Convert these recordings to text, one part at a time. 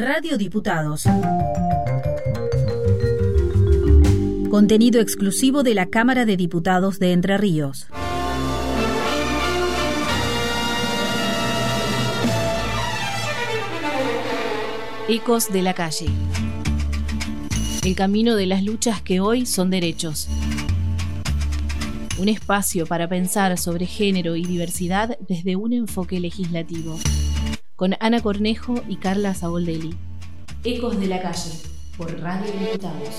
Radio Diputados. Contenido exclusivo de la Cámara de Diputados de Entre Ríos. Ecos de la calle. El camino de las luchas que hoy son derechos. Un espacio para pensar sobre género y diversidad desde un enfoque legislativo. Con Ana Cornejo y Carla Saboldelli. Ecos de la calle, por Radio Diputados.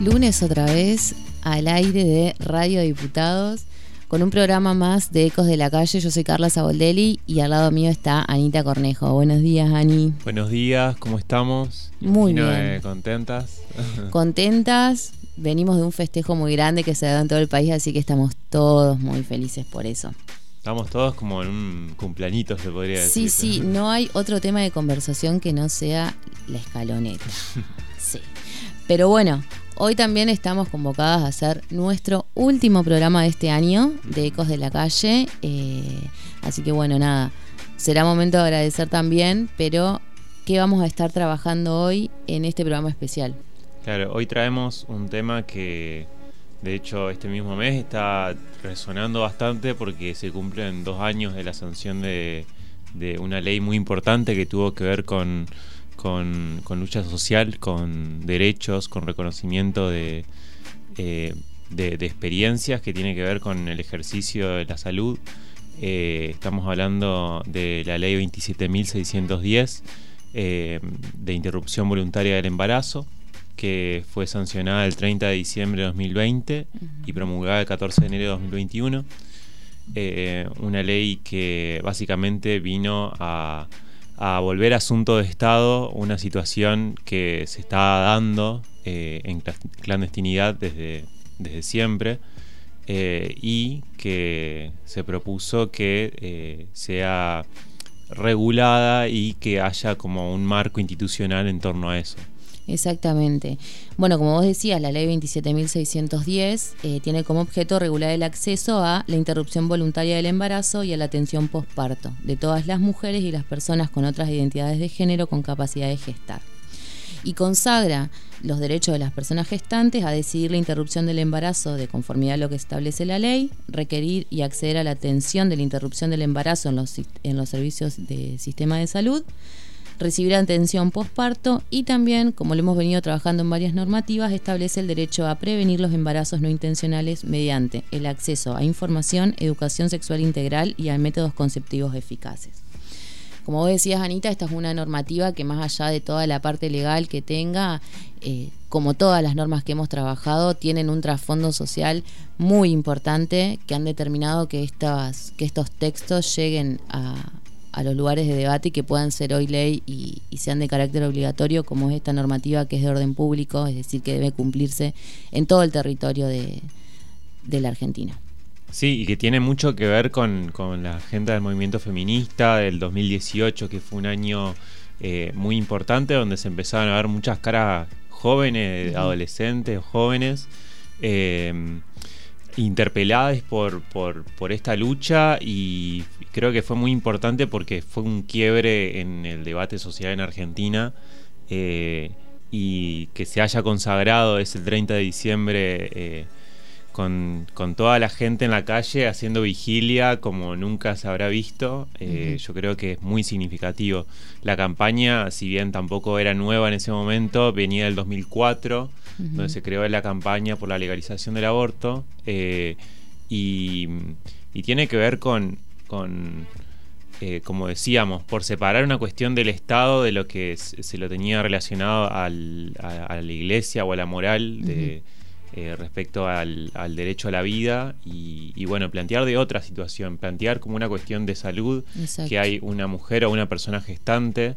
Lunes otra vez al aire de Radio Diputados con un programa más de Ecos de la Calle. Yo soy Carla Saboldelli y al lado mío está Anita Cornejo. Buenos días, Ani. Buenos días, ¿cómo estamos? Muy Imagino, bien. eh, ¿Contentas? Contentas, venimos de un festejo muy grande que se da en todo el país, así que estamos todos muy felices por eso. Estamos todos como en un cumpleañito, se podría Sí, decir. sí, no hay otro tema de conversación que no sea la escaloneta. Sí. Pero bueno, hoy también estamos convocadas a hacer nuestro último programa de este año de Ecos de la Calle. eh, así que bueno, nada, será momento de agradecer también, pero ¿qué vamos a estar trabajando hoy en este programa especial? Claro, hoy traemos un tema que, de hecho, este mismo mes está resonando bastante porque se cumplen dos años de la sanción de, una ley muy importante que tuvo que ver con, lucha social, con derechos, con reconocimiento de, eh, de experiencias que tiene que ver con el ejercicio de la salud. Eh, estamos hablando de la ley 27.610 eh, de interrupción voluntaria del embarazo que fue sancionada el 30 de diciembre de 2020 y promulgada el 14 de enero de 2021. Eh, una ley que básicamente vino a, a volver asunto de Estado una situación que se está dando eh, en clandestinidad desde, desde siempre eh, y que se propuso que sea regulada y que haya como un marco institucional en torno a eso. Exactamente. Bueno, como vos decías, la ley 27.610 eh, tiene como objeto regular el acceso a la interrupción voluntaria del embarazo y a la atención postparto de todas las mujeres y las personas con otras identidades de género con capacidad de gestar. Y consagra los derechos de las personas gestantes a decidir la interrupción del embarazo de conformidad a lo que establece la ley, requerir y acceder a la atención de la interrupción del embarazo en los, en los servicios de sistema de salud, recibir atención postparto y también, como lo hemos venido trabajando en varias normativas, establece el derecho a prevenir los embarazos no intencionales mediante el acceso a información, educación sexual integral y a métodos conceptivos eficaces. Como vos decías, Anita, esta es una normativa que más allá de toda la parte legal que tenga, eh, como todas las normas que hemos trabajado, tienen un trasfondo social muy importante que han determinado que, estas, que estos textos lleguen a, a los lugares de debate y que puedan ser hoy ley y, y sean de carácter obligatorio, como es esta normativa que es de orden público, es decir, que debe cumplirse en todo el territorio de, de la Argentina. Sí, y que tiene mucho que ver con, con la agenda del movimiento feminista del 2018, que fue un año eh, muy importante donde se empezaron a ver muchas caras jóvenes, adolescentes, jóvenes, eh, interpeladas por, por, esta lucha y creo que fue muy importante porque fue un quiebre en el debate social en Argentina eh, y que se haya consagrado ese 30 de diciembre eh, con, con toda la gente en la calle haciendo vigilia como nunca se habrá visto. Eh. Yo creo que es muy significativo. La campaña, si bien tampoco era nueva en ese momento, venía del 2004, donde se creó la campaña por la legalización del aborto. eh, y, y tiene que ver con, con eh, como decíamos, por separar una cuestión del Estado de lo que se lo tenía relacionado al- a, a la iglesia o a la moral de, eh, respecto al, al derecho a la vida y, y, bueno, plantear de otra situación, plantear como una cuestión de salud Exacto. que hay una mujer o una persona gestante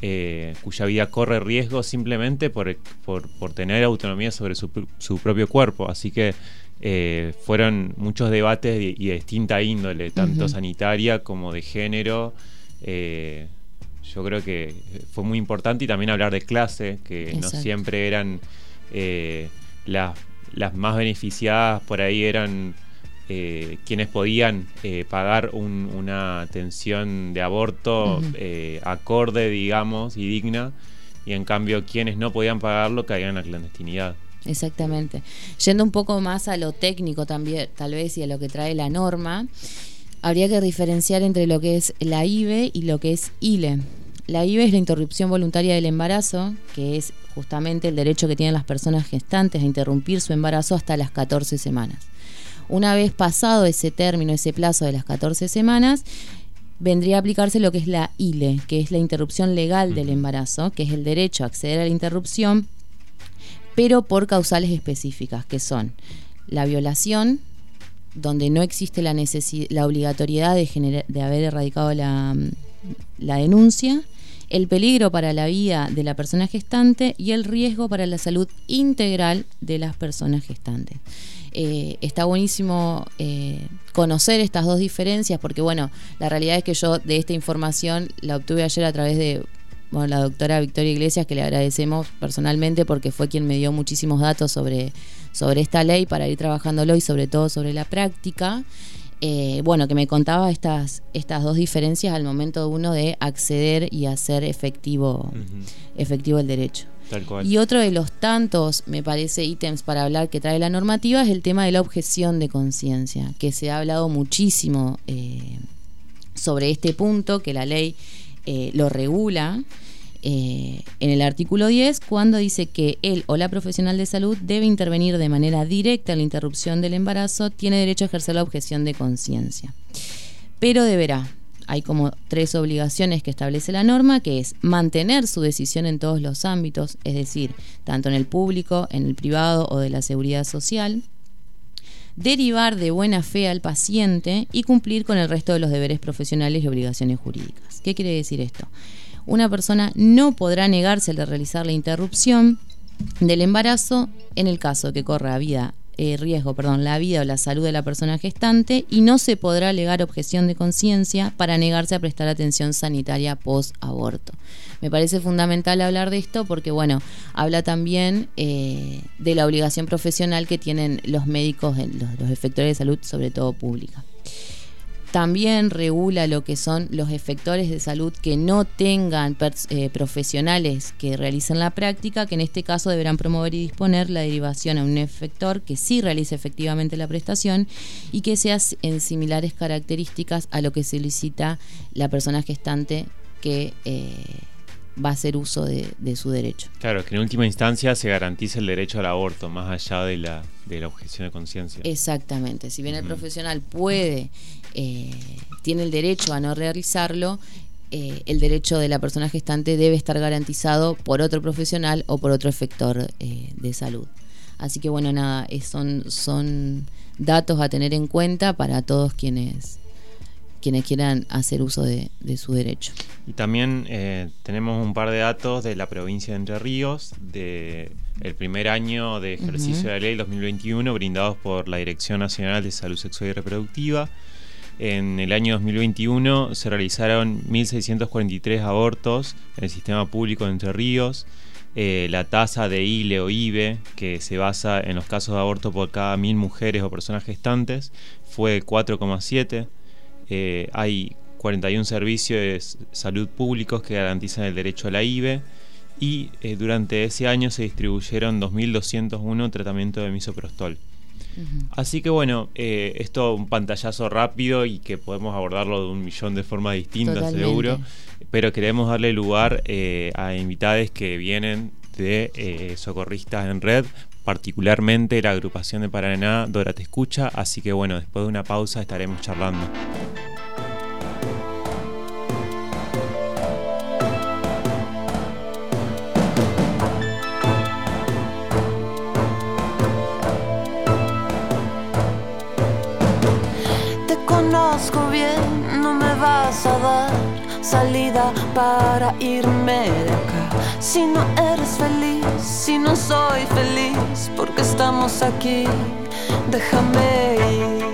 eh, cuya vida corre riesgo simplemente por, por, por tener autonomía sobre su, pr- su propio cuerpo. Así que eh, fueron muchos debates y, y de distinta índole, tanto sanitaria como de género. Yo creo que fue muy importante y también hablar de clase, que no siempre eran eh, las, las más beneficiadas, por ahí eran eh, quienes podían eh, pagar una atención de aborto eh, acorde, digamos, y digna, y en cambio quienes no podían pagarlo caían en la clandestinidad. Exactamente. Yendo un poco más a lo técnico también, tal vez, y a lo que trae la norma, habría que diferenciar entre lo que es la IVE y lo que es ILE. La IVE es la interrupción voluntaria del embarazo, que es justamente el derecho que tienen las personas gestantes a interrumpir su embarazo hasta las 14 semanas. Una vez pasado ese término, ese plazo de las 14 semanas, vendría a aplicarse lo que es la ILE, que es la interrupción legal del embarazo, que es el derecho a acceder a la interrupción, pero por causales específicas, que son la violación, donde no existe la, la obligatoriedad de, de haber erradicado la, la denuncia, el peligro para la vida de la persona gestante y el riesgo para la salud integral de las personas gestantes. Eh, está buenísimo eh, conocer estas dos diferencias porque, bueno, la realidad es que yo de esta información la obtuve ayer a través de la doctora Victoria Iglesias, que le agradecemos personalmente porque fue quien me dio muchísimos datos sobre, sobre esta ley para ir trabajándolo y sobre todo sobre la práctica. Eh, bueno, que me contaba estas, estas dos diferencias al momento uno de acceder y hacer efectivo, efectivo el derecho. Y otro de los tantos, me parece, ítems para hablar que trae la normativa es el tema de la objeción de conciencia, que se ha hablado muchísimo eh, sobre este punto, que la ley eh, lo regula. Eh, en el artículo 10 cuando dice que él o la profesional de salud debe intervenir de manera directa en la interrupción del embarazo, tiene derecho a ejercer la objeción de conciencia. Pero deberá, hay como tres obligaciones que establece la norma, que es mantener su decisión en todos los ámbitos, es decir, tanto en el público, en el privado o de la seguridad social, derivar de buena fe al paciente y cumplir con el resto de los deberes profesionales y obligaciones jurídicas. ¿Qué quiere decir esto? Una persona no podrá negarse a realizar la interrupción del embarazo en el caso que corra vida eh, riesgo perdón, la vida o la salud de la persona gestante y no se podrá alegar objeción de conciencia para negarse a prestar atención sanitaria post-aborto. Me parece fundamental hablar de esto porque, bueno, habla también eh, de la obligación profesional que tienen los médicos, los, los efectores de salud, sobre todo pública. También regula lo que son los efectores de salud que no tengan eh, profesionales que realicen la práctica, que en este caso deberán promover y disponer la derivación a un efector que sí realice efectivamente la prestación y que sea en similares características a lo que solicita la persona gestante que eh, va a hacer uso de, su derecho. Claro, que en última instancia se garantice el derecho al aborto, más allá de la, de la objeción de conciencia. Exactamente, si bien el profesional puede, eh, tiene el derecho a no realizarlo, eh, el derecho de la persona gestante debe estar garantizado por otro profesional o por otro efector eh, de salud. Así que bueno, nada, son, son datos a tener en cuenta para todos quienes quienes quieran hacer uso de, su derecho. Y también eh, tenemos un par de datos de la provincia de Entre Ríos, de el primer año de ejercicio de la ley 2021, brindados por la Dirección Nacional de Salud Sexual y Reproductiva. En el año 2021 se realizaron 1.643 abortos en el sistema público de Entre Ríos. Eh, la tasa de ILE o IBE, que se basa en los casos de aborto por cada mil mujeres o personas gestantes, fue 4,7 eh, hay 41 servicios de salud públicos que garantizan el derecho a la IBE y eh, durante ese año se distribuyeron 2.201 tratamientos de misoprostol. Así que bueno, eh, esto un pantallazo rápido y que podemos abordarlo de un millón de formas distintas, seguro, pero queremos darle lugar a invitados que vienen de socorristas en red, particularmente la agrupación de Paraná Dora Te Escucha, así que bueno, después de una pausa estaremos charlando. Para irme de acá. Si no eres feliz, si no soy feliz, porque estamos aquí, déjame ir.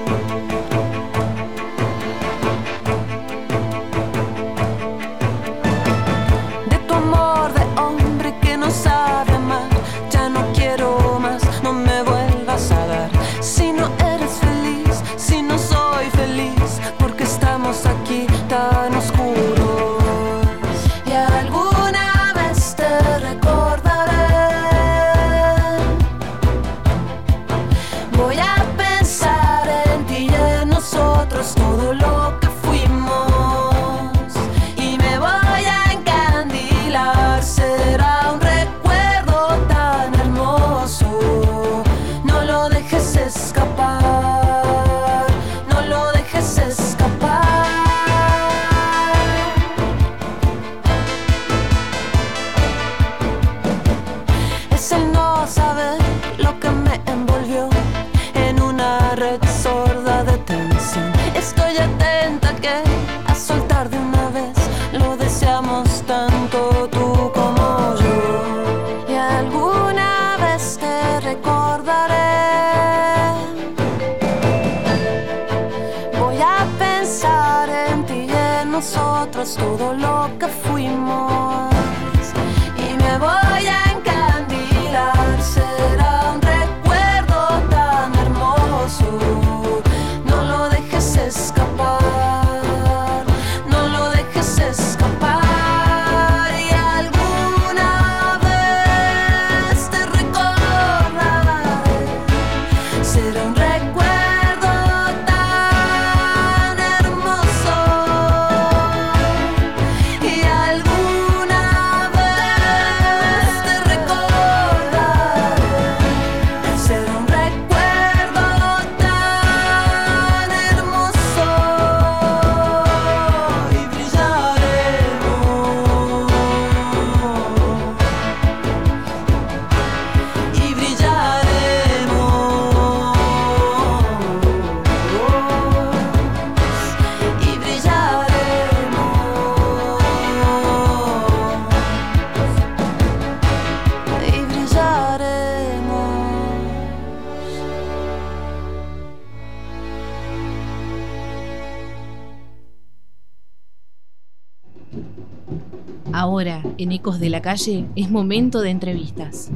En Ecos de la Calle, es momento de entrevistas.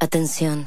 Atención.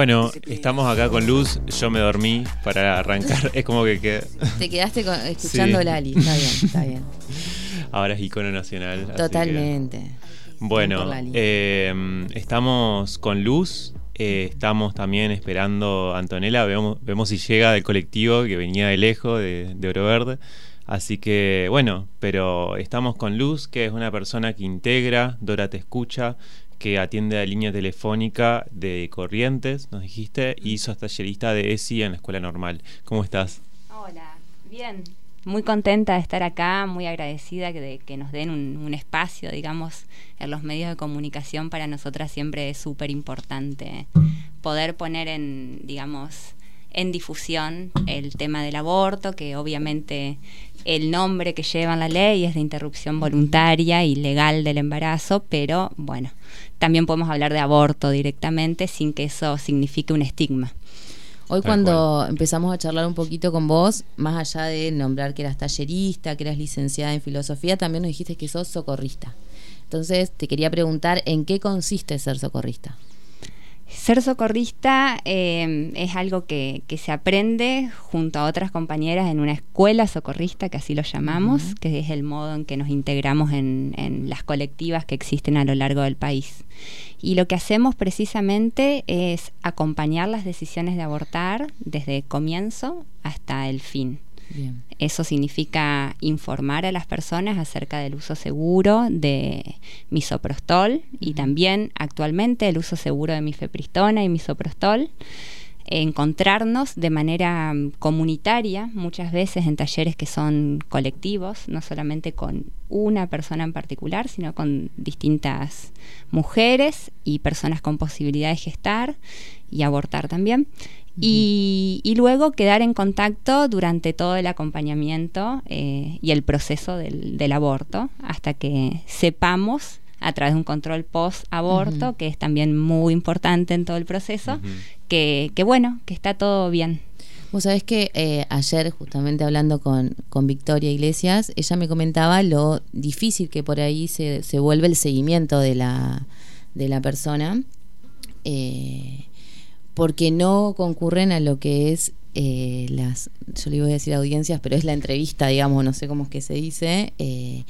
Bueno, estamos acá con Luz, yo me dormí para arrancar, es como que Te quedaste con- escuchando Sí. Lali. Está bien, está bien. ahora es icono nacional. que- Totalmente. Bueno, eh, estamos con Luz, eh, estamos también esperando a Antonella, vemos, vemos si llega del colectivo que venía de lejos, de, de Oro Verde. Así que bueno, pero estamos con Luz, que es una persona que integra, Dora te escucha, que atiende la línea telefónica de Corrientes, nos dijiste, y sos tallerista de ESI en la escuela normal. ¿Cómo estás? Hola, bien. Muy contenta de estar acá, muy agradecida que, de, que nos den un, un espacio, digamos, en los medios de comunicación. Para nosotras siempre es súper importante poder poner en, digamos, en difusión el tema del aborto, que obviamente el nombre que lleva en la ley es de interrupción voluntaria y legal del embarazo, pero bueno, también podemos hablar de aborto directamente sin que eso signifique un estigma. Hoy Tal cuando empezamos a charlar un poquito con vos, más allá de nombrar que eras tallerista, que eras licenciada en filosofía, también nos dijiste que sos socorrista. Entonces te quería preguntar en qué consiste ser socorrista. Ser socorrista eh, es algo que, que se aprende junto a otras compañeras en una escuela socorrista, que así lo llamamos, que es el modo en que nos integramos en, en las colectivas que existen a lo largo del país. Y lo que hacemos precisamente es acompañar las decisiones de abortar desde comienzo hasta el fin. Bien. Eso significa informar a las personas acerca del uso seguro de misoprostol y también actualmente el uso seguro de mifepristona y misoprostol. Encontrarnos de manera mm, comunitaria, muchas veces en talleres que son colectivos, no solamente con una persona en particular, sino con distintas mujeres y personas con posibilidad de gestar y abortar también. Y, y luego quedar en contacto durante todo el acompañamiento eh, y el proceso del, del aborto hasta que sepamos a través de un control post-aborto, que es también muy importante en todo el proceso, que bueno, que está todo bien. Vos sabés que eh, ayer, justamente hablando con, con, Victoria Iglesias, ella me comentaba lo difícil que por ahí se, se vuelve el seguimiento de la, de la persona, eh, porque no concurren a lo que es eh, las, yo le iba a decir audiencias, pero es la entrevista, digamos, no sé cómo es que se dice, eh,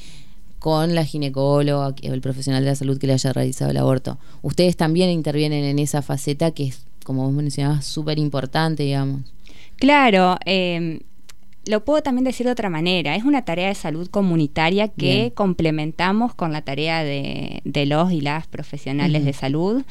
con la ginecóloga o el profesional de la salud que le haya realizado el aborto. Ustedes también intervienen en esa faceta que es, como vos mencionabas, súper importante, digamos. Claro, eh, lo puedo también decir de otra manera. Es una tarea de salud comunitaria que Bien. complementamos con la tarea de, de los y las profesionales de salud.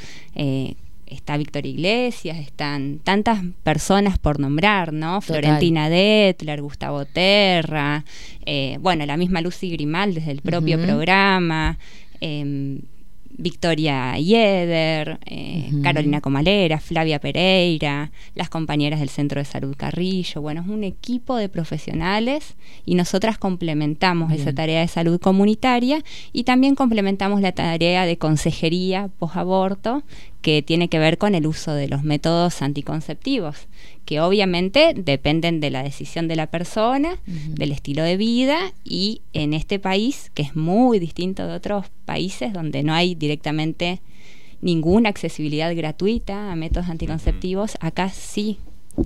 Está Victoria Iglesias, están tantas personas por nombrar, ¿no? Total. Florentina Detler, Gustavo Terra, eh, bueno, la misma Lucy Grimal desde el propio programa. em, Victoria Yeder, eh. Carolina Comalera, Flavia Pereira, las compañeras del Centro de Salud Carrillo. Bueno, es un equipo de profesionales y nosotras complementamos esa tarea de salud comunitaria y también complementamos la tarea de consejería posaborto que tiene que ver con el uso de los métodos anticonceptivos, que obviamente dependen de la decisión de la persona, del estilo de vida y en este país, que es muy distinto de otros países donde no hay directamente ninguna accesibilidad gratuita a métodos anticonceptivos, acá sí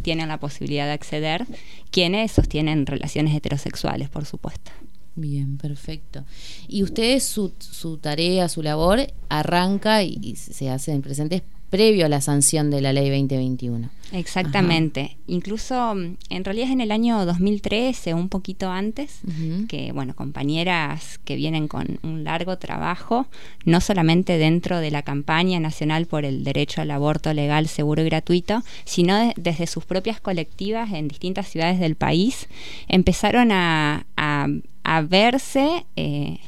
tienen la posibilidad de acceder quienes sostienen relaciones heterosexuales, por supuesto. Bien, perfecto. Y ustedes, su, su tarea, su labor, arranca y, y se hace en presentes previo a la sanción de la ley 2021. Exactamente. Incluso, mm, en realidad es en el año 2013, un poquito antes, que, bueno, compañeras que vienen con un largo trabajo, no solamente dentro de la campaña nacional por el derecho al aborto legal, seguro y gratuito, sino de- desde sus propias colectivas en distintas ciudades del país, empezaron a, a- a verse... eh,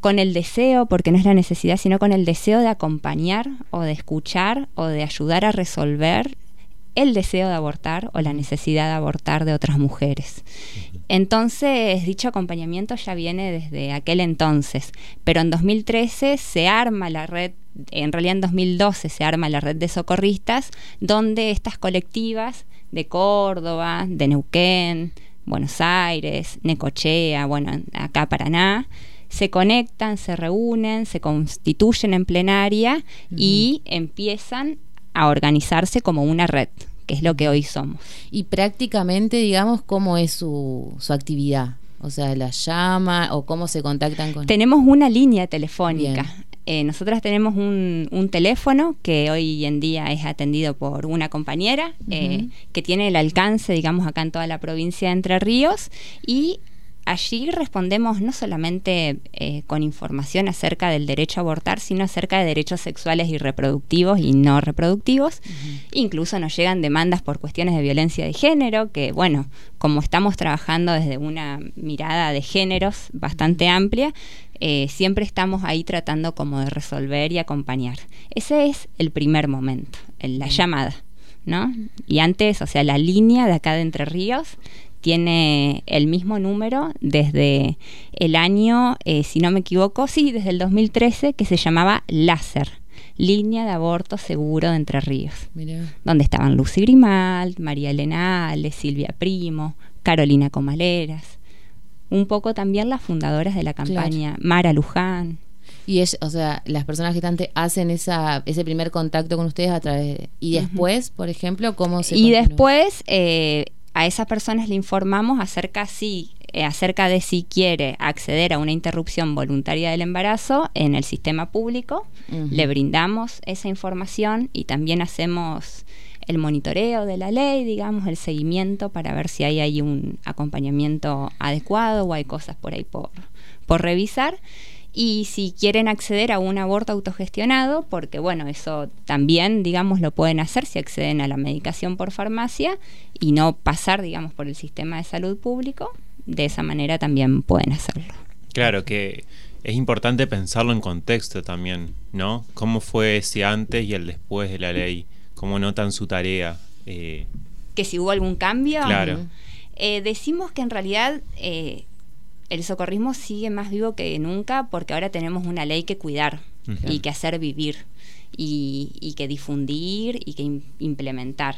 con el deseo, porque no es la necesidad, sino con el deseo de acompañar o de escuchar o de ayudar a resolver el deseo de abortar o la necesidad de abortar de otras mujeres. Entonces, dicho acompañamiento ya viene desde aquel entonces, pero en 2013 se arma la red, en realidad en 2012 se arma la red de socorristas, donde estas colectivas de Córdoba, de Neuquén, Buenos Aires, Necochea, bueno, acá Paraná, se conectan, se reúnen, se constituyen en plenaria y empiezan a organizarse como una red, que es lo que hoy somos. Y prácticamente, digamos, ¿cómo es su, su actividad? O sea, la llama o cómo se contactan con... Tenemos una línea telefónica. Bien. Eh, nosotras tenemos un, un teléfono que hoy en día es atendido por una compañera eh, que tiene el alcance, digamos, acá en toda la provincia de Entre Ríos. Y allí respondemos no solamente eh, con información acerca del derecho a abortar, sino acerca de derechos sexuales y reproductivos y no reproductivos. Incluso nos llegan demandas por cuestiones de violencia de género, que bueno, como estamos trabajando desde una mirada de géneros bastante amplia, eh, siempre estamos ahí tratando como de resolver y acompañar. Ese es el primer momento, el- la llamada, ¿no? Y antes, o sea, la línea de acá de Entre Ríos tiene el mismo número desde el año, eh, si no me equivoco, sí, desde el 2013, que se llamaba Láser, Línea de Aborto Seguro de Entre Ríos Mirá. donde estaban Lucy Grimald, María Elena Ale, Silvia Primo, Carolina Comaleras, un poco también las fundadoras de la campaña, Mara Luján. Y es, o sea, las personas gestantes hacen esa, ese primer contacto con ustedes a través de- Y después, por ejemplo, ¿cómo se Y continúa? después eh, a esas personas le informamos acerca si eh, acerca de si quiere acceder a una interrupción voluntaria del embarazo en el sistema público. Le brindamos esa información y también hacemos el monitoreo de la ley, digamos, el seguimiento para ver si hay un acompañamiento adecuado o hay cosas por ahí por, por revisar. Y si quieren acceder a un aborto autogestionado, porque bueno, eso también, digamos, lo pueden hacer si acceden a la medicación por farmacia y no pasar, digamos, por el sistema de salud público, de esa manera también pueden hacerlo. Claro que es importante pensarlo en contexto también, ¿no? ¿Cómo fue ese antes y el después de la ley? ¿Cómo notan su tarea? Eh, Que si hubo algún cambio, Claro. Eh, decimos que en realidad eh, el socorrismo sigue más vivo que nunca porque ahora tenemos una ley que cuidar y que hacer vivir. y, y que difundir y que im- implementar.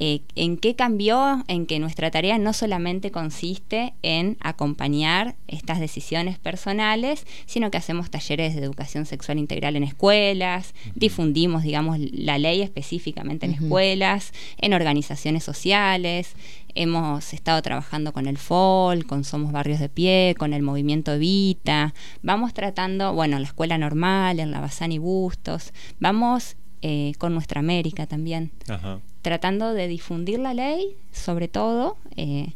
Eh, ¿En qué cambió? En que nuestra tarea no solamente consiste en acompañar estas decisiones personales, sino que hacemos talleres de educación sexual integral en escuelas, difundimos, digamos, la ley específicamente en escuelas, en organizaciones sociales, hemos estado trabajando con el FOL, con Somos Barrios de Pie, con el movimiento Evita, vamos tratando, bueno, en la escuela normal, en la Bazán y Bustos, vamos eh, con Nuestra América también. Ajá. Tratando de difundir la ley, sobre todo, eh,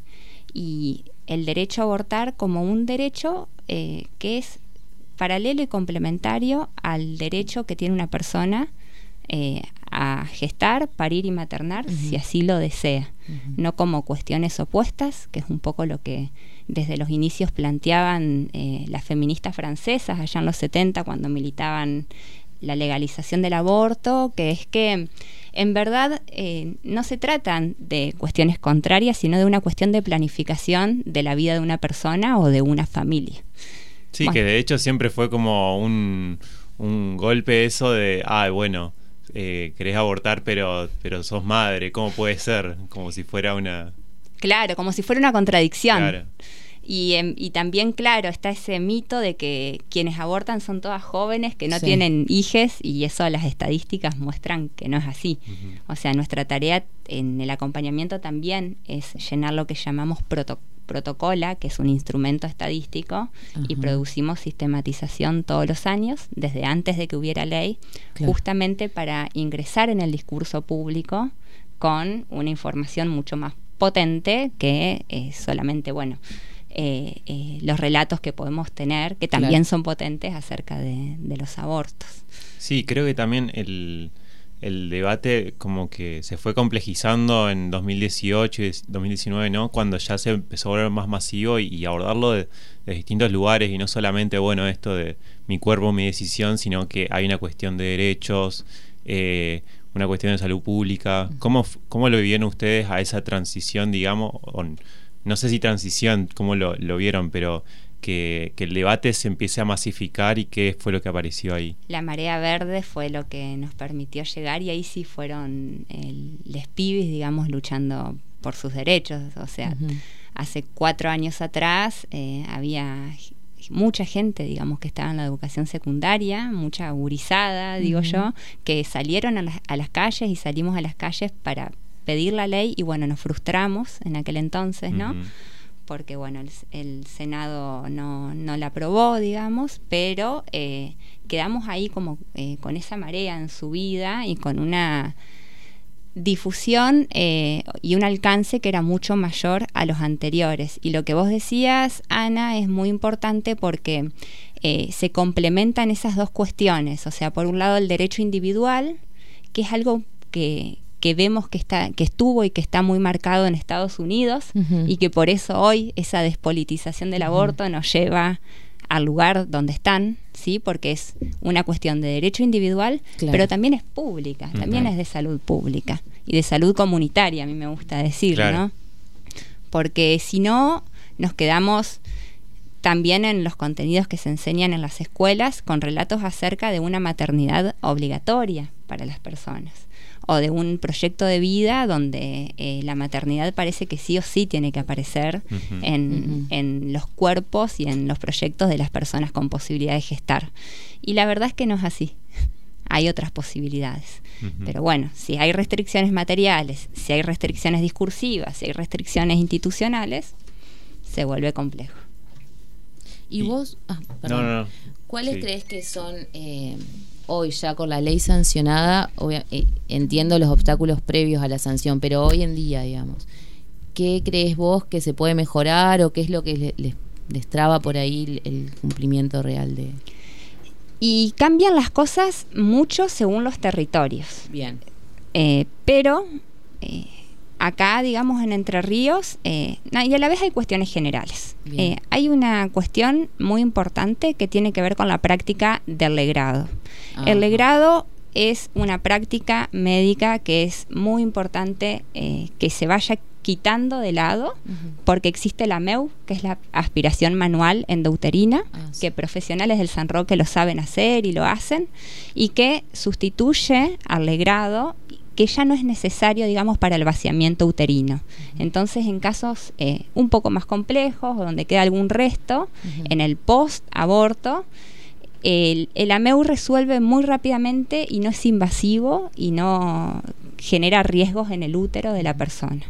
y el derecho a abortar como un derecho eh, que es paralelo y complementario al derecho que tiene una persona eh, a gestar, parir y maternar, si así lo desea, no como cuestiones opuestas, que es un poco lo que desde los inicios planteaban eh, las feministas francesas allá en los 70 cuando militaban la legalización del aborto, que es que en verdad eh, no se tratan de cuestiones contrarias, sino de una cuestión de planificación de la vida de una persona o de una familia. Sí, Bueno. que de hecho siempre fue como un, un golpe eso de, ah, bueno, eh, querés abortar pero, pero sos madre, ¿cómo puede ser? Como si fuera una... Claro, como si fuera una contradicción. Claro. Y, em, y también, claro, está ese mito de que quienes abortan son todas jóvenes que no Sí. tienen hijes y eso las estadísticas muestran que no es así. O sea, nuestra tarea en el acompañamiento también es llenar lo que llamamos proto- protocola, que es un instrumento estadístico, y producimos sistematización todos los años, desde antes de que hubiera ley, Claro. justamente para ingresar en el discurso público con una información mucho más potente que eh, solamente, bueno, eh, eh, los relatos que podemos tener, que también Claro. son potentes acerca de, de los abortos. Sí, creo que también el, el debate como que se fue complejizando en 2018 y 2019, ¿no? Cuando ya se empezó a volver más masivo y, y abordarlo de, de distintos lugares y no solamente, bueno, esto de mi cuerpo, mi decisión, sino que hay una cuestión de derechos, eh, una cuestión de salud pública. ¿Cómo, ¿Cómo lo vivieron ustedes a esa transición, digamos? No sé si transición, cómo lo, lo vieron, pero que, que el debate se empiece a masificar y qué fue lo que apareció ahí. La marea verde fue lo que nos permitió llegar y ahí sí fueron el, les pibis, digamos, luchando por sus derechos. O sea, hace cuatro años atrás eh, había mucha gente, digamos, que estaba en la educación secundaria, mucha gurizada, digo yo, que salieron a las, a las calles y salimos a las calles para pedir la ley y bueno, nos frustramos en aquel entonces, ¿no? Porque bueno, el, el Senado no, no la aprobó, digamos, pero eh, quedamos ahí como eh, con esa marea en su vida y con una difusión eh, y un alcance que era mucho mayor a los anteriores. Y lo que vos decías, Ana, es muy importante porque eh, se complementan esas dos cuestiones. O sea, por un lado el derecho individual, que es algo que, que vemos que, está, que estuvo y que está muy marcado en Estados Unidos y que por eso hoy esa despolitización del aborto nos lleva al lugar donde están, ¿sí? Porque es una cuestión de derecho individual, Claro. pero también es pública, también Ujú. es de salud pública y de salud comunitaria, a mí me gusta decir, Claro. ¿no? Porque si no, nos quedamos también en los contenidos que se enseñan en las escuelas con relatos acerca de una maternidad obligatoria para las personas o de un proyecto de vida donde eh, la maternidad parece que sí o sí tiene que aparecer en, en los cuerpos y en los proyectos de las personas con posibilidad de gestar. Y la verdad es que no es así. Hay otras posibilidades. Pero bueno, si hay restricciones materiales, si hay restricciones discursivas, si hay restricciones institucionales, se vuelve complejo. ¿Y, Y- vos? ah, No, perdón. no, no. ¿Cuáles Sí. crees que son eh, hoy ya con la ley sancionada? obvia- eh, entiendo los obstáculos previos a la sanción, pero hoy en día, digamos, ¿qué crees vos que se puede mejorar o qué es lo que le- les, les traba por ahí el, el cumplimiento real de... Y cambian las cosas mucho según los territorios. Bien. Eh, pero eh, acá, digamos, en Entre Ríos, eh, y a la vez hay cuestiones generales. Eh, hay una cuestión muy importante que tiene que ver con la práctica del legrado. Ajá. El legrado es una práctica médica que es muy importante eh, que se vaya quitando de lado porque existe la MEU, que es la aspiración manual endouterina, Ah, sí. que profesionales del San Roque lo saben hacer y lo hacen, y que sustituye al legrado que ya no es necesario, digamos, para el vaciamiento uterino. Entonces, en casos eh, un poco más complejos o donde queda algún resto, en el post-aborto, el, el AMEU resuelve muy rápidamente y no es invasivo y no genera riesgos en el útero de la persona.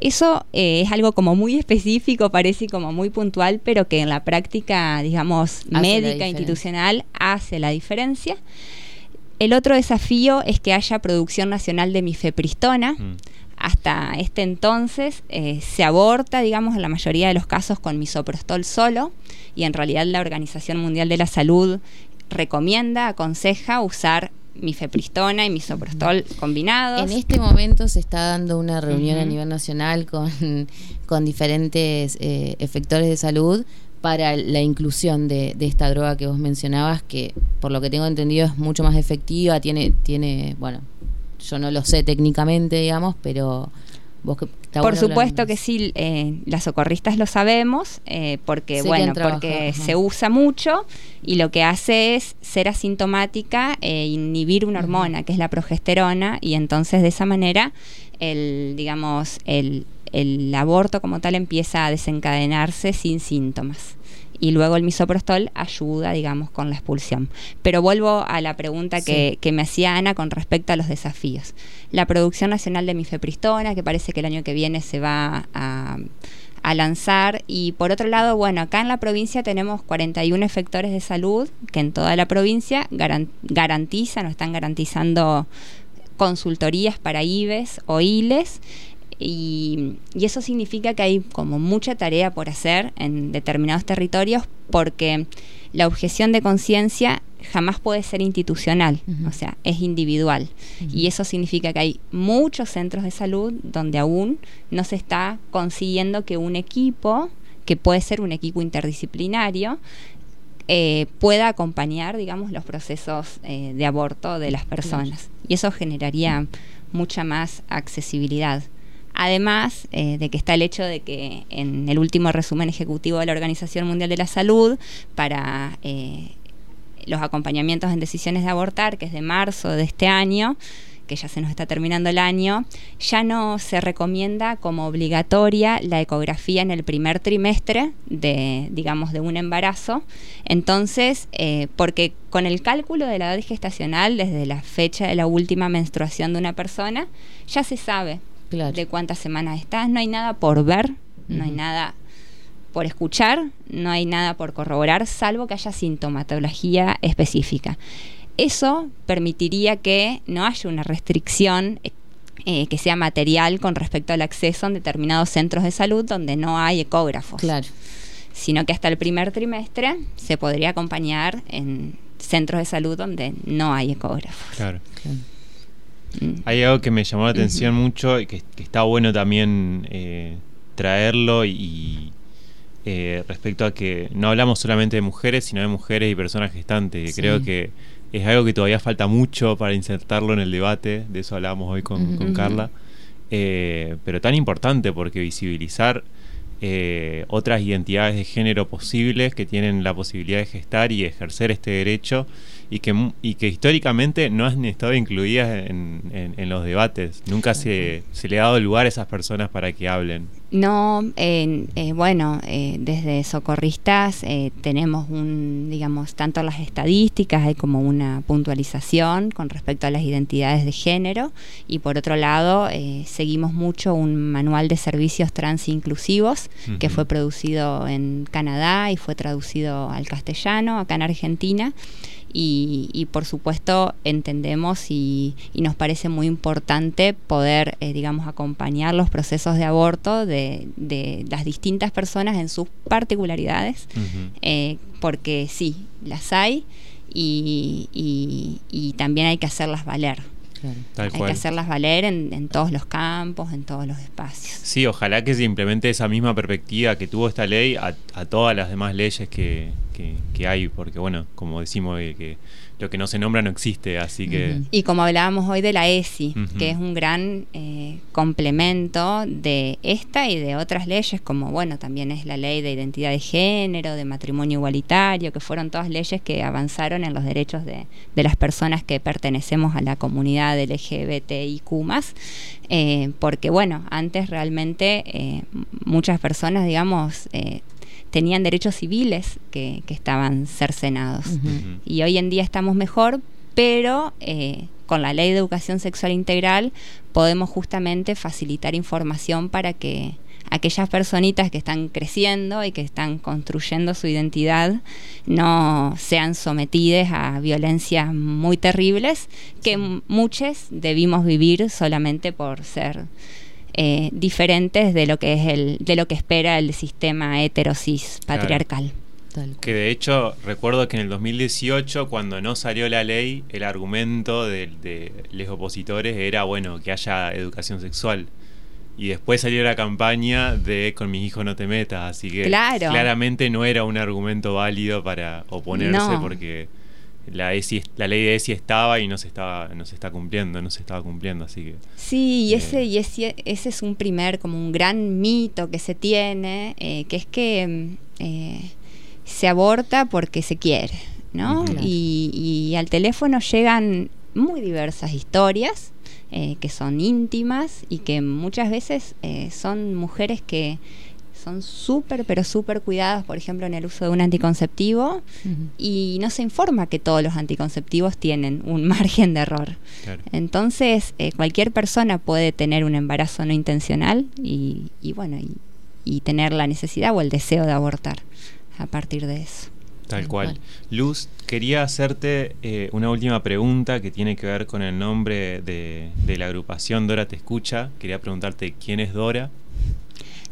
Eso eh, es algo como muy específico, parece como muy puntual, pero que en la práctica, digamos, médica, institucional, hace la diferencia. El otro desafío es que haya producción nacional de mifepristona. Mm. Hasta este entonces eh, se aborta, digamos, en la mayoría de los casos con misoprostol solo y en realidad la Organización Mundial de la Salud recomienda, aconseja usar mifepristona y misoprostol combinados. En este momento se está dando una reunión a nivel nacional con, con diferentes eh, efectores de salud para la inclusión de, de esta droga que vos mencionabas, que por lo que tengo entendido es mucho más efectiva, tiene, tiene, bueno, yo no lo sé técnicamente, digamos, pero vos que Por supuesto que sí, eh, las socorristas lo sabemos, eh, porque bueno, porque ajá. se usa mucho y lo que hace es ser asintomática e inhibir una hormona que es la progesterona y entonces de esa manera el digamos el, el aborto como tal empieza a desencadenarse sin síntomas. Y luego el misoprostol ayuda, digamos, con la expulsión. Pero vuelvo a la pregunta que, Sí. que me hacía Ana con respecto a los desafíos. La producción nacional de mifepristona, que parece que el año que viene se va a, a lanzar. Y por otro lado, bueno, acá en la provincia tenemos 41 efectores de salud que en toda la provincia garan- garantizan o están garantizando consultorías para IBES o ILES. Y, y eso significa que hay como mucha tarea por hacer en determinados territorios porque la objeción de conciencia jamás puede ser institucional, o sea, es individual. Y eso significa que hay muchos centros de salud donde aún no se está consiguiendo que un equipo, que puede ser un equipo interdisciplinario, eh, pueda acompañar, digamos, los procesos eh, de aborto de las personas. Y eso generaría mucha más accesibilidad. Además eh, de que está el hecho de que en el último resumen ejecutivo de la Organización Mundial de la Salud, para eh, los acompañamientos en decisiones de abortar, que es de marzo de este año, que ya se nos está terminando el año, ya no se recomienda como obligatoria la ecografía en el primer trimestre de, digamos, de un embarazo. Entonces, eh, porque con el cálculo de la edad gestacional, desde la fecha de la última menstruación de una persona, ya se sabe Claro. de cuántas semanas estás, no hay nada por ver, no hay nada por escuchar, no hay nada por corroborar, salvo que haya sintomatología específica. Eso permitiría que no haya una restricción eh, que sea material con respecto al acceso en determinados centros de salud donde no hay ecógrafos, Claro. sino que hasta el primer trimestre se podría acompañar en centros de salud donde no hay ecógrafos. Claro. claro. Mm. Hay algo que me llamó la atención mucho y que, que está bueno también eh, traerlo y eh, respecto a que no hablamos solamente de mujeres, sino de mujeres y personas gestantes. Sí. Creo que es algo que todavía falta mucho para insertarlo en el debate, de eso hablábamos hoy con, con Carla, Eh, pero tan importante porque visibilizar eh, otras identidades de género posibles que tienen la posibilidad de gestar y ejercer este derecho y que, y que históricamente no han estado incluidas en, en- en los debates. Nunca se, se le ha dado lugar a esas personas para que hablen. No, eh, eh, bueno, eh, desde socorristas eh, tenemos un, digamos, tanto las estadísticas, hay como una puntualización con respecto a las identidades de género y por otro lado eh, seguimos mucho un manual de servicios trans inclusivos que fue producido en Canadá y fue traducido al castellano acá en Argentina. Y, y, por supuesto entendemos y, y nos parece muy importante poder, eh, digamos, acompañar los procesos de aborto de, de las distintas personas en sus particularidades, eh, porque sí, las hay y, y- y también hay que hacerlas valer. claro. Tal hay cual. que hacerlas valer en, en todos los campos, en todos los espacios. Sí, ojalá que se implemente esa misma perspectiva que tuvo esta ley a, a todas las demás leyes que, que hay, porque bueno, como decimos, eh, que lo que no se nombra no existe, así que... Y como hablábamos hoy de la ESI, que es un gran eh, complemento de esta y de otras leyes, como bueno, también es la ley de identidad de género, de matrimonio igualitario, que fueron todas leyes que avanzaron en los derechos de, de las personas que pertenecemos a la comunidad LGBTIQ eh, porque bueno, antes realmente eh, muchas personas, digamos, eh, tenían derechos civiles que, que estaban cercenados. Y hoy en día estamos mejor, pero eh, con la ley de educación sexual integral podemos justamente facilitar información para que aquellas personitas que están creciendo y que están construyendo su identidad no sean sometidas a violencias muy terribles que muchos debimos vivir solamente por ser eh, diferentes de lo que es el de lo que espera el sistema heterosis patriarcal. Que de hecho recuerdo que en el 2018 cuando no salió la ley el argumento de, de los opositores era bueno que haya educación sexual y después salió la campaña de con mis hijos no te metas así que Claro. claramente no era un argumento válido para oponerse No. porque la ESI, la ley de ESI estaba y no se estaba no se está cumpliendo no se estaba cumpliendo así que Sí, y Eh. ese, y ese, ese es un primer, como un gran mito que se tiene, eh, que es que mm, eh, se aborta porque se quiere, ¿no? Claro. y, y al teléfono llegan muy diversas historias eh, que son íntimas y que muchas veces eh, son mujeres que son súper, pero súper cuidadas, por ejemplo, en el uso de un anticonceptivo y no se informa que todos los anticonceptivos tienen un margen de error. claro Entonces, eh, cualquier persona puede tener un embarazo no intencional y, y bueno, y, y tener la necesidad o el deseo de abortar a partir de eso. Tal Tal cual. cual. Luz, quería hacerte eh, una última pregunta que tiene que ver con el nombre de, de la agrupación Dora Te Escucha. Quería preguntarte quién es Dora.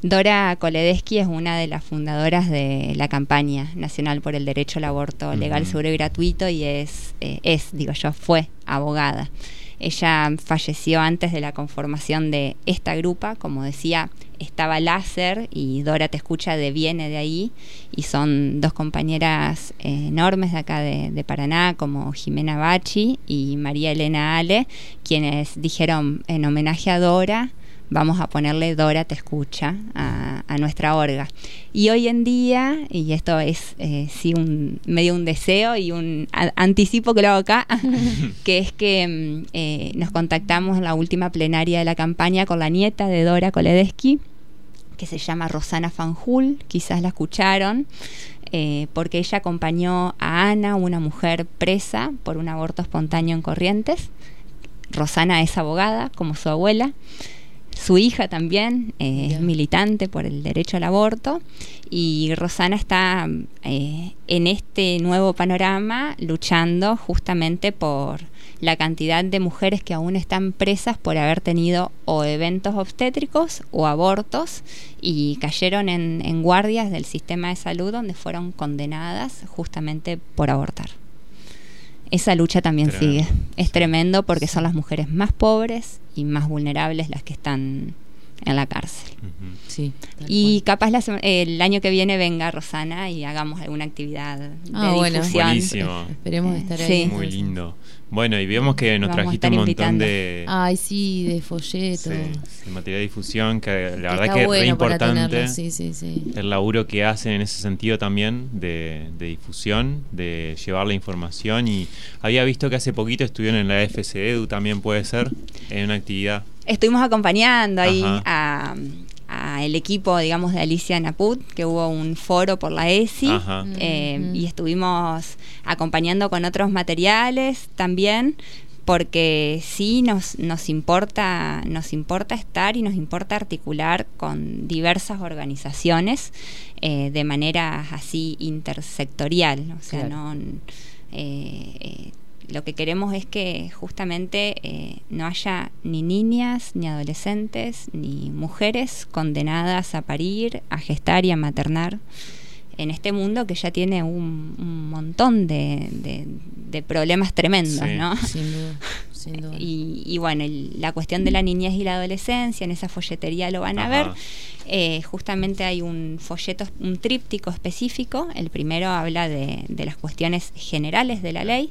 Dora Koledesky es una de las fundadoras de la campaña nacional por el derecho al aborto legal, seguro y gratuito y es, eh, es, digo yo, fue abogada. Ella falleció antes de la conformación de esta grupa, como decía, estaba Láser y Dora Te Escucha de viene de ahí y son dos compañeras eh, enormes de acá de, de Paraná como Jimena Bachi y María Elena Ale, quienes dijeron en homenaje a Dora, vamos a ponerle Dora te escucha a, nuestra orga. Y hoy en día, y esto es eh, sí un medio un deseo y un anticipo que lo hago acá, que es que mm, eh, nos contactamos en la última plenaria de la campaña con la nieta de Dora Koledesky, que se llama Rosana Fanjul, quizás la escucharon, eh, porque ella acompañó a Ana, una mujer presa por un aborto espontáneo en Corrientes. Rosana es abogada, como su abuela. Su hija también eh, es militante por el derecho al aborto y Rosana está eh, en este nuevo panorama luchando justamente por la cantidad de mujeres que aún están presas por haber tenido o eventos obstétricos o abortos y cayeron en, en guardias del sistema de salud donde fueron condenadas justamente por abortar. Esa lucha también Tremendo. sigue. Es tremendo porque son las mujeres más pobres y más vulnerables las que están en la cárcel. Sí. Y cual. capaz la sema- el año que viene venga Rosana y hagamos alguna actividad de Ah, bueno. difusión. Buenísimo. Esperemos Eh, estar sí. ahí. Muy lindo. Bueno, y vemos que nos Vamos trajiste un montón invitando. de, Ay, sí, de folleto. sí, de material de difusión, que la verdad que es re bueno importante sí, sí, sí. el laburo que hacen en ese sentido también de, de difusión, de llevar la información. Y había visto que hace poquito estuvieron en la FCEDU también, puede ser, en una actividad. Estuvimos acompañando ahí Ajá. a, a el equipo, digamos, de Alicia Naput, que hubo un foro por la ESI. Ajá. eh, y estuvimos acompañando con otros materiales también porque sí nos, nos importa nos importa estar y nos importa articular con diversas organizaciones eh, de manera así intersectorial o sea Claro. no eh, eh, lo que queremos es que justamente eh, no haya ni niñas, ni adolescentes, ni mujeres condenadas a parir, a gestar y a maternar en este mundo que ya tiene un, un montón de, de- de problemas tremendos, Sí. ¿no? Sin duda. sin duda. Y, y bueno, el- la cuestión de la niñez y la adolescencia, en esa folletería lo van a Ajá. ver. Eh, justamente hay un folleto, un tríptico específico. El primero habla de, de las cuestiones generales de la ley.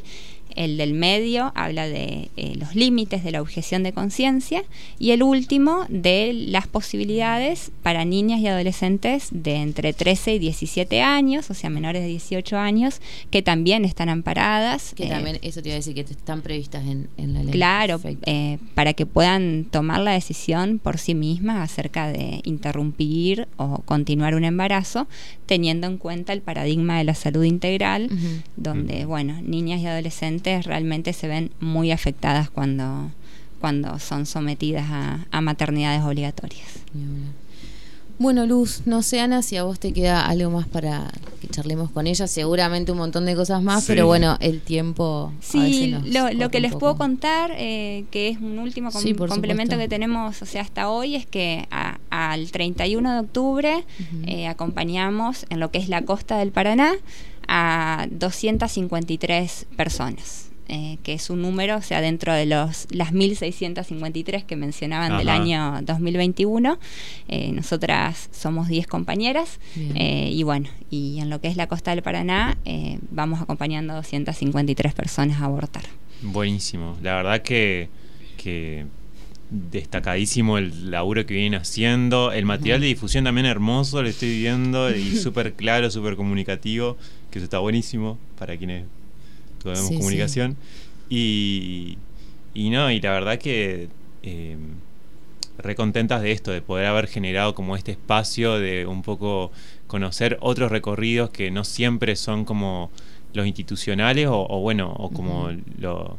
El del medio habla de eh, los límites de la objeción de conciencia. Y el último de las posibilidades para niñas y adolescentes de entre 13 y 17 años, o sea, menores de 18 años, que también están amparadas. Que eh, también, eso te iba a decir, que están previstas en, en la ley. Claro, eh, para que puedan tomar la decisión por sí mismas acerca de interrumpir o continuar un embarazo, teniendo en cuenta el paradigma de la salud integral, donde, Ujú. bueno, niñas y adolescentes realmente se ven muy afectadas cuando, cuando son sometidas a, a maternidades obligatorias. Bueno, Luz, no sé, Ana, si a vos te queda algo más para que charlemos con ella. Seguramente un montón de cosas más, Sí. pero bueno, el tiempo. a Sí, nos lo, que les poco. puedo contar, eh, que es un último com- Sí, por complemento supuesto. que tenemos, o sea, hasta hoy, es que a- al 31 de octubre eh, acompañamos en lo que es la costa del Paraná a 253 personas. Eh, que es un número, o sea, dentro de los las 1653 que mencionaban del año 2021, eh, nosotras somos 10 compañeras eh, y bueno, y en lo que es la costa del Paraná eh, vamos acompañando a 253 personas a abortar. Buenísimo. La verdad que, que destacadísimo el laburo que vienen haciendo. El material de difusión también hermoso, lo estoy viendo y súper claro, súper comunicativo, que eso está buenísimo para quienes tuvimos Sí, comunicación. Y, y no, y la verdad que eh, recontentas de esto, de poder haber generado como este espacio de un poco conocer otros recorridos que no siempre son como los institucionales o, o bueno, o como lo,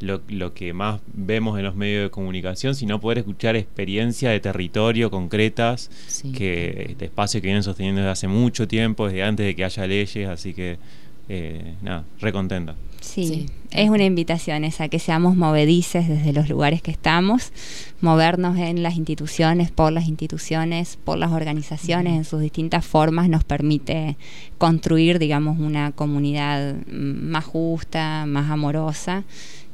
lo, lo que más vemos en los medios de comunicación, sino poder escuchar experiencias de territorio concretas, Sí. que de espacio que vienen sosteniendo desde hace mucho tiempo, desde antes de que haya leyes, así que eh, nada, recontenta. Sí, Sí. es una invitación esa, que seamos movedices desde los lugares que estamos, movernos en las instituciones, por las instituciones, por las organizaciones, en sus distintas formas, nos permite construir, digamos, una comunidad más justa, más amorosa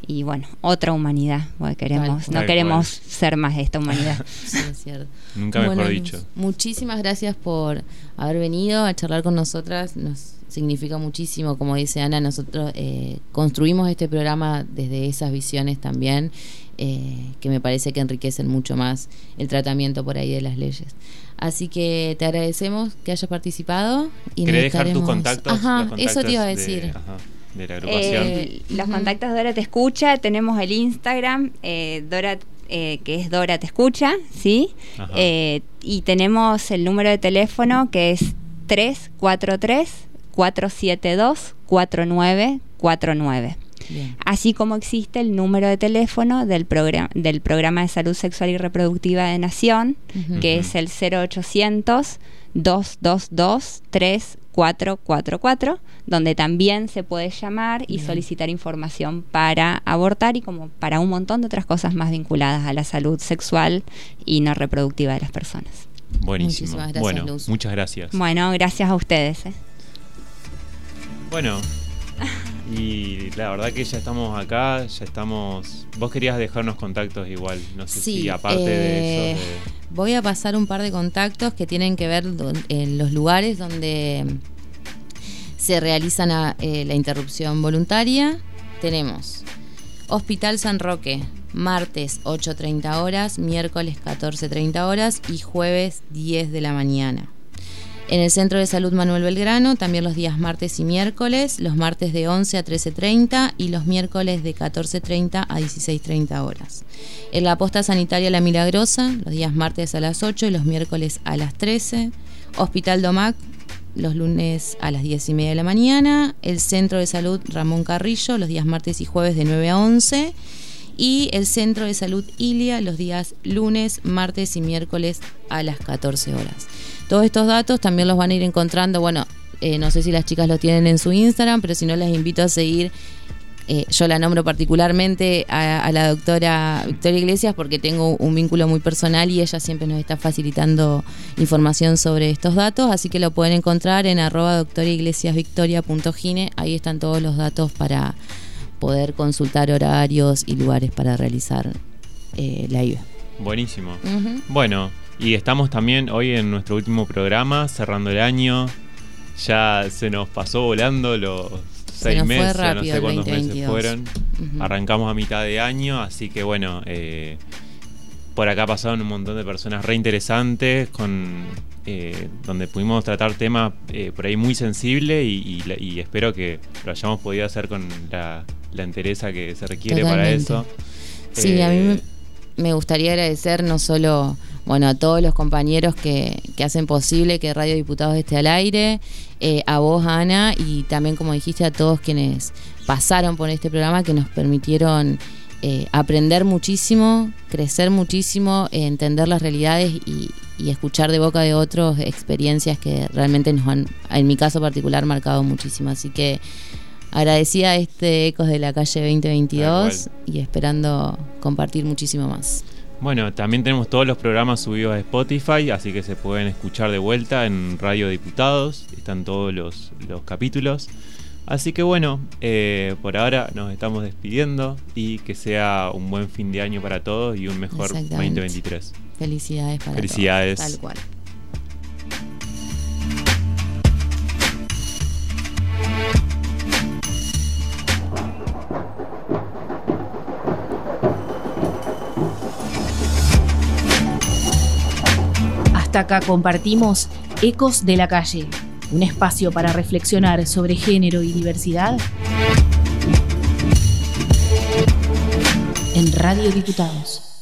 y bueno, otra humanidad, porque queremos, no queremos ser más de esta humanidad. Sí, es cierto. Nunca mejor Bueno, dicho. Muchísimas gracias por haber venido a charlar con nosotras. Nos significa muchísimo, como dice Ana, nosotros eh, construimos este programa desde esas visiones también, eh, que me parece que enriquecen mucho más el tratamiento por ahí de las leyes. Así que te agradecemos que hayas participado. y ¿Querés nos dejar tus estaremos- contactos? Ajá, Los eso te iba a contactos de- decir. ajá, de la agrupación. Eh, los Ujú. contactos de Dora Te Escucha, tenemos el Instagram, eh, Dora, eh, que es Dora Te Escucha, ¿sí? Eh, y tenemos el número de teléfono que es 343-472-4949. Bien. Así como existe el número de teléfono del, programa del Programa de Salud Sexual y Reproductiva de Nación, que es el 0800 222 3444, donde también se puede llamar y Bien. solicitar información para abortar y como para un montón de otras cosas más vinculadas a la salud sexual y no reproductiva de las personas. Buenísimo. Muchísimas gracias, bueno, Luz. muchas gracias. Bueno, gracias a ustedes. ¿eh? Bueno, y la verdad que ya estamos acá, ya estamos... Vos querías dejarnos contactos igual, no sé Sí, si aparte eh, de eso... Voy a pasar un par de contactos que tienen que ver en los lugares donde se realiza la, eh, la interrupción voluntaria. Tenemos Hospital San Roque, martes 8.30 horas, miércoles 14.30 horas y jueves 10 de la mañana. En el Centro de Salud Manuel Belgrano, también los días martes y miércoles, los martes de 11 a 13.30 y los miércoles de 14.30 a 16.30 horas. En la posta sanitaria La Milagrosa, los días martes a las 8 y los miércoles a las 13. Hospital Domac, los lunes a las 10 y media de la mañana. El Centro de Salud Ramón Carrillo, los días martes y jueves de 9 a 11. Y el Centro de Salud Ilia, los días lunes, martes y miércoles a las 14 horas. Todos estos datos también los van a ir encontrando, bueno, eh, no sé si las chicas lo tienen en su Instagram, pero si no, les invito a seguir eh, yo la nombro particularmente a, a la doctora Victoria Iglesias porque tengo un vínculo muy personal y ella siempre nos está facilitando información sobre estos datos, así que lo pueden encontrar en arroba doctoraiglesiasvictoria.gine, ahí están todos los datos para poder consultar horarios y lugares para realizar eh, la IVE. Buenísimo. Bueno, y estamos también hoy en nuestro último programa, cerrando el año. Ya se nos pasó volando los seis meses, no sé cuántos meses fueron. Arrancamos a mitad de año, así que bueno, eh, por acá pasaron un montón de personas re interesantes, con, eh, donde pudimos tratar temas eh, por ahí muy sensibles y, espero que lo hayamos podido hacer con la, entereza que se requiere para eso. Sí, a mí me gustaría agradecer no solo bueno, a todos los compañeros que, que hacen posible que Radio Diputados esté al aire, eh, a vos, Ana, y también, como dijiste, a todos quienes pasaron por este programa que nos permitieron eh, aprender muchísimo, crecer muchísimo, entender las realidades y, escuchar de boca de otros experiencias que realmente nos han, en mi caso particular, marcado muchísimo. Así que agradecida este Ecos de la Calle 2022 y esperando compartir muchísimo más. Bueno, también tenemos todos los programas subidos a Spotify, así que se pueden escuchar de vuelta en Radio Diputados, están todos los, capítulos. Así que bueno, eh, por ahora nos estamos despidiendo y que sea un buen fin de año para todos y un mejor 2023. Felicidades para Felicidades. Tal cual. Acá compartimos Ecos de la Calle, un espacio para reflexionar sobre género y diversidad en Radio Diputados.